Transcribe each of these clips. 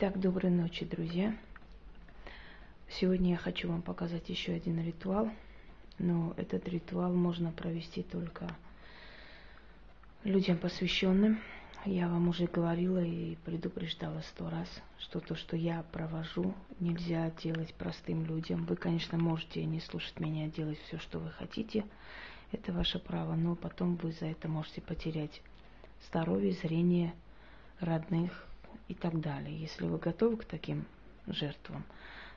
Итак, доброй ночи, друзья. Сегодня я хочу вам показать еще один ритуал, но этот ритуал можно провести только людям посвященным. Я вам уже говорила и предупреждала сто раз, что то, что я провожу, нельзя делать простым людям. Вы, конечно, можете не слушать меня, делать все, что вы хотите. Это ваше право, но потом вы за это можете потерять здоровье, зрение, родных, и так далее. Если вы готовы к таким жертвам,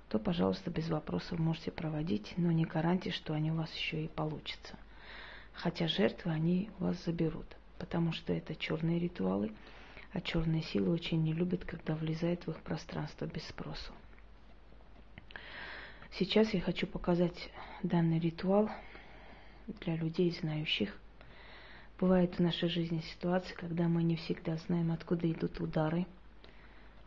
то, пожалуйста, без вопросов можете проводить, но не гарантия, что они у вас еще и получатся. Хотя жертвы они вас заберут, потому что это черные ритуалы, а черные силы очень не любят, когда влезает в их пространство без спросу. Сейчас я хочу показать данный ритуал для людей, знающих. Бывает в нашей жизни ситуации, когда мы не всегда знаем, откуда идут удары –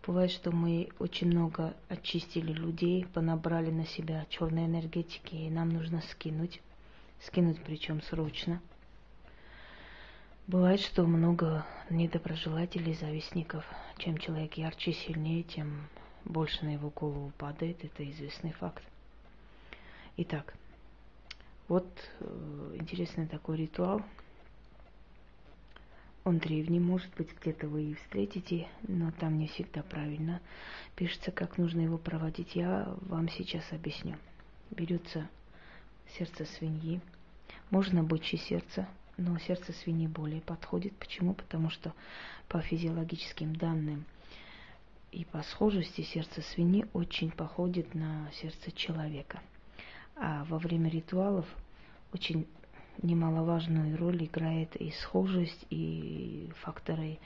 Бывает, что мы очень много очистили людей, понабрали на себя черной энергетики, и нам нужно скинуть. Скинуть причем срочно. Бывает, что много недоброжелателей, завистников. Чем человек ярче, сильнее, тем больше на его голову падает. Это известный факт. Итак, вот э, интересный такой ритуал – он древний, может быть, где-то вы и встретите, но там не всегда правильно пишется, как нужно его проводить. Я вам сейчас объясню. Берется сердце свиньи, можно бычье сердце, но сердце свиньи более подходит. Почему? Потому что по физиологическим данным и по схожести сердце свиньи очень походит на сердце человека. А во время ритуалов очень немаловажную роль играет и схожесть, и факторы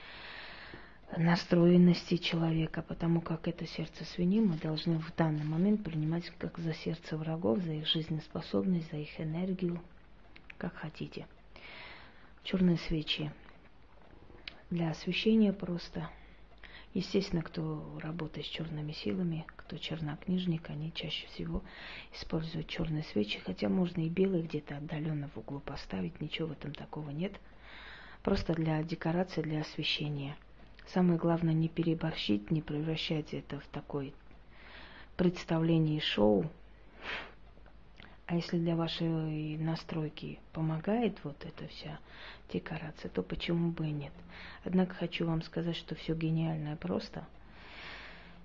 настроенности человека, потому как это сердце свиньи мы должны в данный момент принимать как за сердце врагов, за их жизнеспособность, за их энергию, как хотите. Черные свечи для освещения просто – Естественно, кто работает с черными силами, кто чернокнижник, они чаще всего используют черные свечи, хотя можно и белые где-то отдаленно в углу поставить, ничего в этом такого нет. Просто для декорации, для освещения. Самое главное не переборщить, не превращать это в такой представление шоу, а если для вашей настройки помогает вот эта вся декорация, то почему бы и нет? Однако хочу вам сказать, что все гениальное просто.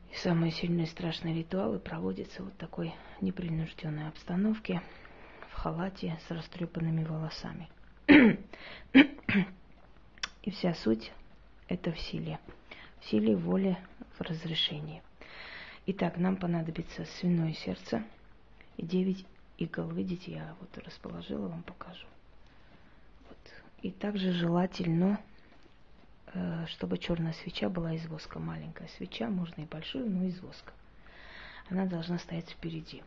И самые сильные страшные ритуалы проводятся вот такой непринужденной обстановке, в халате с растрепанными волосами. И вся суть это в силе. В силе воли, в разрешении. Итак, нам понадобится свиное сердце и 9 игл. Видите, я вот расположила, вам покажу. Вот. И также желательно, э, чтобы черная свеча была из воска. Маленькая свеча, можно и большую, но из воска. Она должна стоять впереди.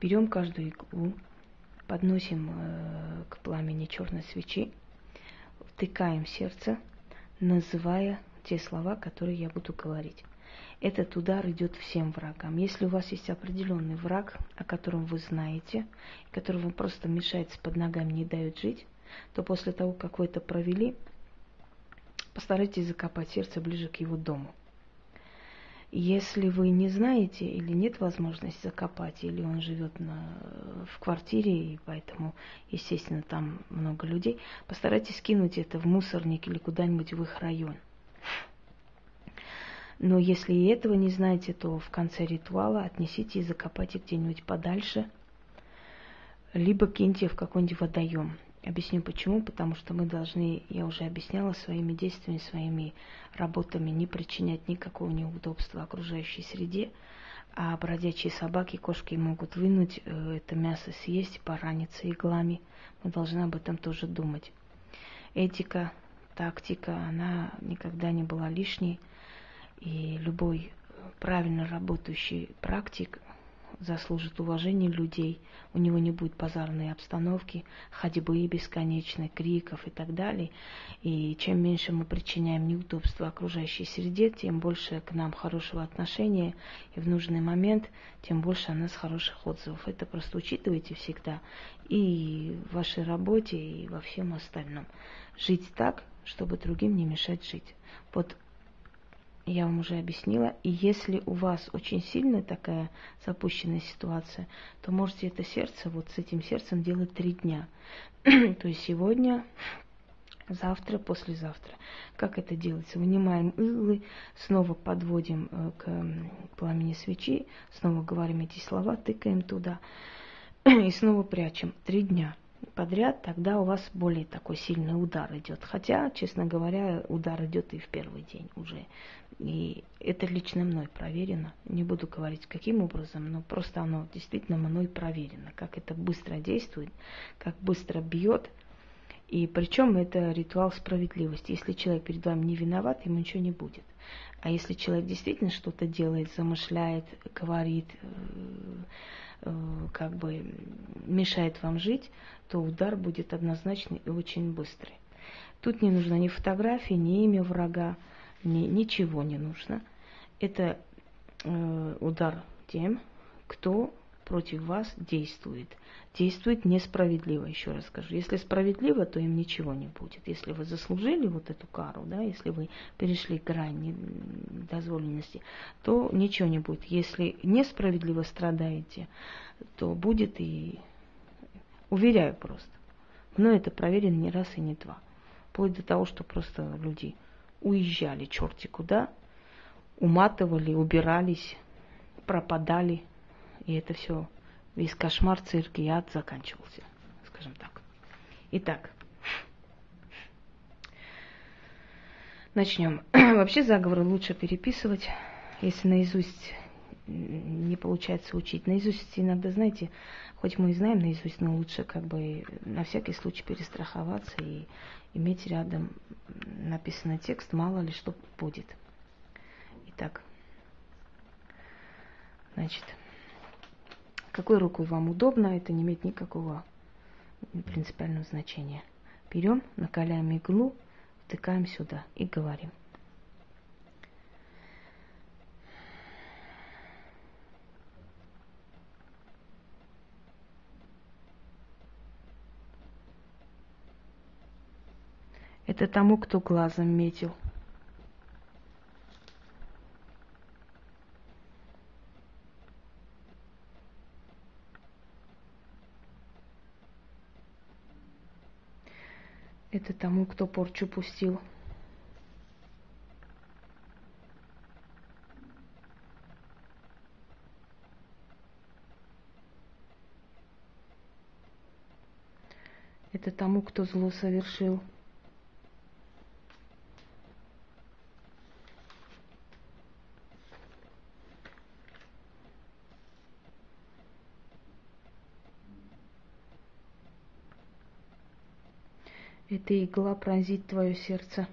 Берем каждую иглу, подносим э, к пламени черной свечи, втыкаем сердце, называя те слова, которые я буду говорить этот удар идет всем врагам. Если у вас есть определенный враг, о котором вы знаете, который вам просто мешает под ногами, не дает жить, то после того, как вы это провели, постарайтесь закопать сердце ближе к его дому. Если вы не знаете или нет возможности закопать, или он живет на, в квартире, и поэтому, естественно, там много людей, постарайтесь кинуть это в мусорник или куда-нибудь в их район. Но если и этого не знаете, то в конце ритуала отнесите и закопайте где-нибудь подальше, либо киньте в какой-нибудь водоем. Объясню почему. Потому что мы должны, я уже объясняла, своими действиями, своими работами не причинять никакого неудобства окружающей среде, а бродячие собаки, кошки могут вынуть э, это мясо, съесть, пораниться иглами. Мы должны об этом тоже думать. Этика, тактика, она никогда не была лишней. И любой правильно работающий практик заслужит уважения людей, у него не будет базарной обстановки, ходьбы бесконечной, криков и так далее. И чем меньше мы причиняем неудобства окружающей среде, тем больше к нам хорошего отношения, и в нужный момент, тем больше о нас хороших отзывов. Это просто учитывайте всегда и в вашей работе, и во всем остальном. Жить так, чтобы другим не мешать жить. Вот я вам уже объяснила. И если у вас очень сильная такая запущенная ситуация, то можете это сердце, вот с этим сердцем делать три дня. то есть сегодня, завтра, послезавтра. Как это делается? Вынимаем иглы, снова подводим э, к пламени свечи, снова говорим эти слова, тыкаем туда и снова прячем. Три дня подряд, тогда у вас более такой сильный удар идет. Хотя, честно говоря, удар идет и в первый день уже. И это лично мной проверено. Не буду говорить, каким образом, но просто оно действительно мной проверено. Как это быстро действует, как быстро бьет. И причем это ритуал справедливости. Если человек перед вами не виноват, ему ничего не будет. А если человек действительно что-то делает, замышляет, говорит, э, как бы мешает вам жить, то удар будет однозначный и очень быстрый. Тут не нужно ни фотографии, ни имя врага ни, ничего не нужно. Это э, удар тем, кто против вас действует. Действует несправедливо, еще раз скажу. Если справедливо, то им ничего не будет. Если вы заслужили вот эту кару, да, если вы перешли грань дозволенности, то ничего не будет. Если несправедливо страдаете, то будет и... Уверяю просто. Но это проверено не раз и не два. Вплоть до того, что просто люди уезжали черти куда, уматывали, убирались, пропадали. И это все, весь кошмар, цирк и ад заканчивался, скажем так. Итак, начнем. Вообще заговоры лучше переписывать, если наизусть не получается учить. Наизусть иногда, знаете, хоть мы и знаем наизусть, но лучше как бы на всякий случай перестраховаться и иметь рядом написанный текст, мало ли что будет. Итак, значит, какой рукой вам удобно, это не имеет никакого принципиального значения. Берем, накаляем иглу, втыкаем сюда и говорим – Это тому, кто глазом метил. Это тому, кто порчу пустил. Это тому, кто зло совершил. Эта игла пронзит твое сердце.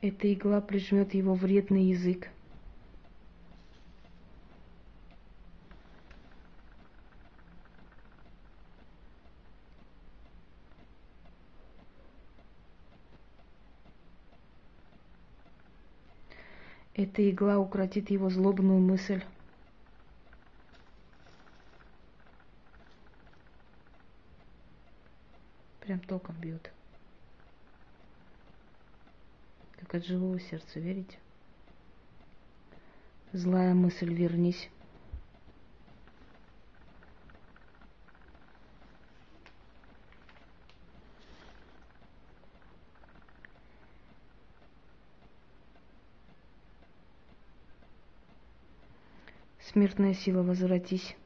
Эта игла прижмет его вредный язык. Эта игла укротит его злобную мысль. Прям током бьет. Как от живого сердца, верите? Злая мысль, вернись. Смертная сила, возвратись.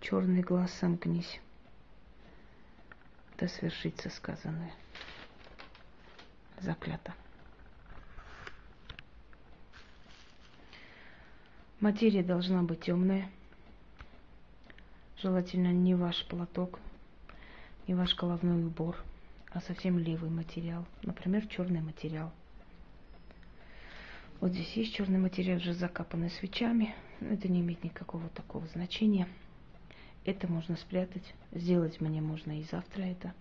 Черный глаз сомкнись. Да свершится сказанное. Заклято. Материя должна быть темная. Желательно не ваш платок, не ваш головной убор, а совсем левый материал, например, черный материал. Вот здесь есть черный материал, уже закапанный свечами. Но это не имеет никакого такого значения. Это можно спрятать. Сделать мне можно и завтра это,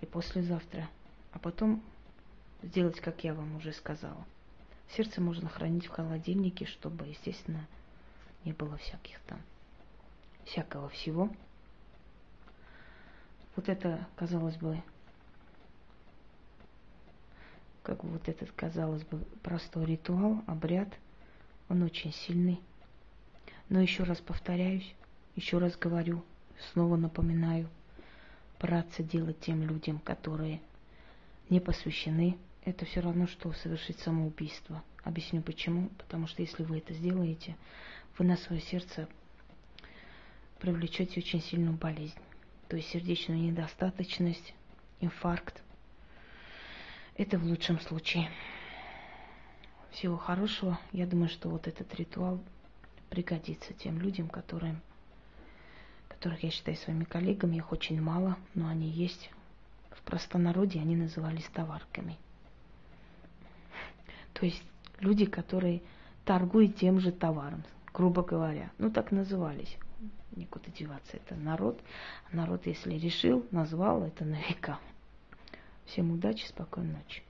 и послезавтра. А потом сделать, как я вам уже сказала. Сердце можно хранить в холодильнике, чтобы, естественно, не было всяких там, всякого всего. Вот это, казалось бы, как вот этот, казалось бы, простой ритуал, обряд, он очень сильный. Но еще раз повторяюсь, еще раз говорю, снова напоминаю, браться делать тем людям, которые не посвящены, это все равно, что совершить самоубийство. Объясню почему. Потому что если вы это сделаете, вы на свое сердце привлечете очень сильную болезнь. То есть сердечную недостаточность, инфаркт, это в лучшем случае. Всего хорошего. Я думаю, что вот этот ритуал пригодится тем людям, которые, которых я считаю своими коллегами. Их очень мало, но они есть. В простонародье они назывались товарками. То есть люди, которые торгуют тем же товаром, грубо говоря. Ну, так назывались. Никуда деваться. Это народ. Народ, если решил, назвал это на века. Всем удачи, спокойной ночи.